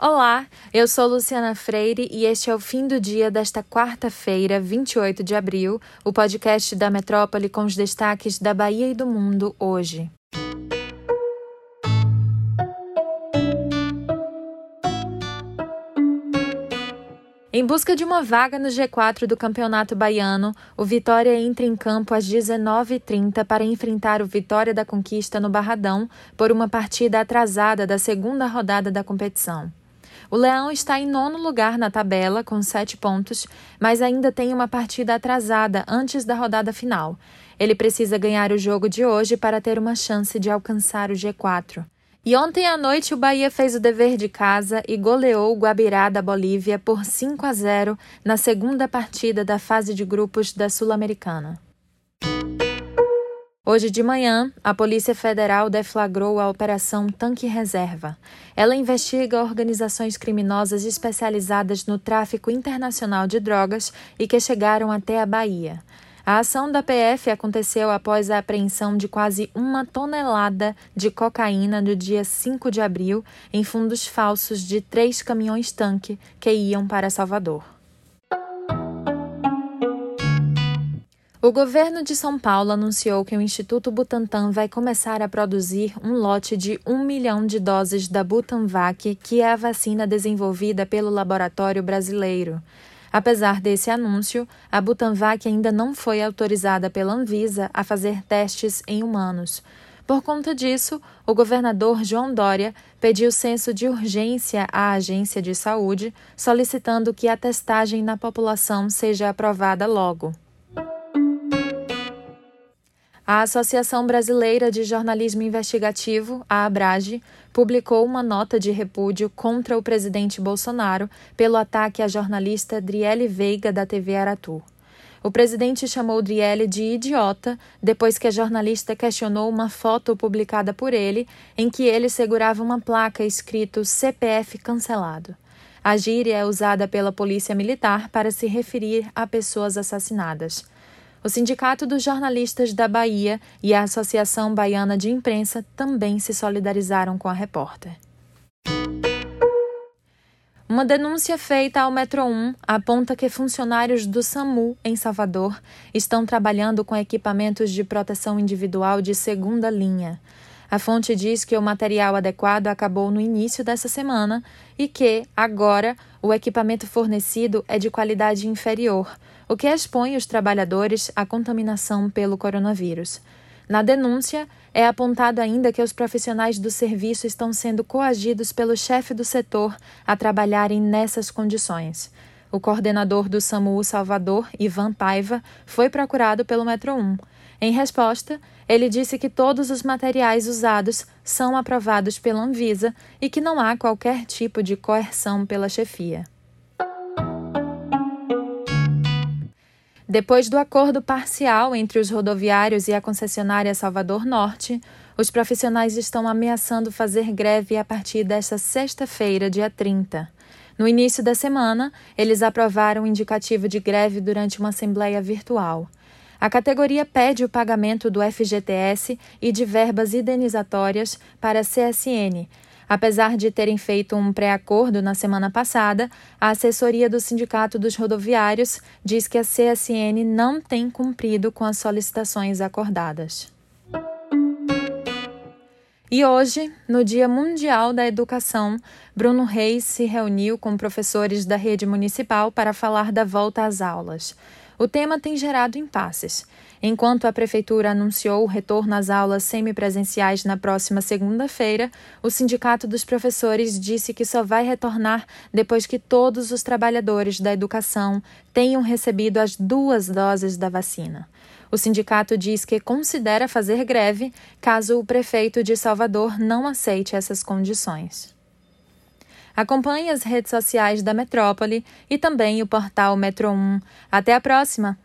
Olá, eu sou Luciana Freire e este é o fim do dia desta quarta-feira, 28 de abril, o podcast da Metrópole com os destaques da Bahia e do mundo hoje. Em busca de uma vaga no G4 do Campeonato Baiano, o Vitória entra em campo às 19h30 para enfrentar o Vitória da Conquista no Barradão por uma partida atrasada da segunda rodada da competição. O Leão está em nono lugar na tabela, com sete pontos, mas ainda tem uma partida atrasada antes da rodada final. Ele precisa ganhar o jogo de hoje para ter uma chance de alcançar o G4. E ontem à noite o Bahia fez o dever de casa e goleou o Guabirá da Bolívia por 5 a 0 na segunda partida da fase de grupos da Sul-Americana. Hoje de manhã, a Polícia Federal deflagrou a Operação Tanque Reserva. Ela investiga organizações criminosas especializadas no tráfico internacional de drogas e que chegaram até a Bahia. A ação da PF aconteceu após a apreensão de quase uma tonelada de cocaína no dia 5 de abril em fundos falsos de três caminhões-tanque que iam para Salvador. O governo de São Paulo anunciou que o Instituto Butantan vai começar a produzir um lote de um milhão de doses da Butanvac, que é a vacina desenvolvida pelo laboratório brasileiro. Apesar desse anúncio, a Butanvac ainda não foi autorizada pela Anvisa a fazer testes em humanos. Por conta disso, o governador João Dória pediu censo de urgência à agência de saúde, solicitando que a testagem na população seja aprovada logo. A Associação Brasileira de Jornalismo Investigativo, a ABRAGE, publicou uma nota de repúdio contra o presidente Bolsonaro pelo ataque à jornalista Driele Veiga da TV Aratu. O presidente chamou Driele de idiota depois que a jornalista questionou uma foto publicada por ele em que ele segurava uma placa escrito CPF cancelado. A gíria é usada pela Polícia Militar para se referir a pessoas assassinadas. O Sindicato dos Jornalistas da Bahia e a Associação Baiana de Imprensa também se solidarizaram com a repórter. Uma denúncia feita ao Metro 1 aponta que funcionários do SAMU, em Salvador, estão trabalhando com equipamentos de proteção individual de segunda linha. A fonte diz que o material adequado acabou no início dessa semana e que, agora, o equipamento fornecido é de qualidade inferior, o que expõe os trabalhadores à contaminação pelo coronavírus. Na denúncia, é apontado ainda que os profissionais do serviço estão sendo coagidos pelo chefe do setor a trabalharem nessas condições. O coordenador do SAMU Salvador, Ivan Paiva, foi procurado pelo Metro 1. Em resposta, ele disse que todos os materiais usados são aprovados pela Anvisa e que não há qualquer tipo de coerção pela chefia. Depois do acordo parcial entre os rodoviários e a concessionária Salvador Norte, os profissionais estão ameaçando fazer greve a partir desta sexta-feira, dia 30. No início da semana, eles aprovaram o indicativo de greve durante uma assembleia virtual. A categoria pede o pagamento do FGTS e de verbas indenizatórias para a CSN, Apesar de terem feito um pré-acordo na semana passada, a assessoria do Sindicato dos Rodoviários diz que a CSN não tem cumprido com as solicitações acordadas. E hoje, no Dia Mundial da Educação, Bruno Reis se reuniu com professores da rede municipal para falar da volta às aulas. O tema tem gerado impasses. Enquanto a Prefeitura anunciou o retorno às aulas semipresenciais na próxima segunda-feira, o Sindicato dos Professores disse que só vai retornar depois que todos os trabalhadores da educação tenham recebido as duas doses da vacina. O sindicato diz que considera fazer greve caso o prefeito de Salvador não aceite essas condições. Acompanhe as redes sociais da Metrópole e também o portal Metro 1. Até a próxima!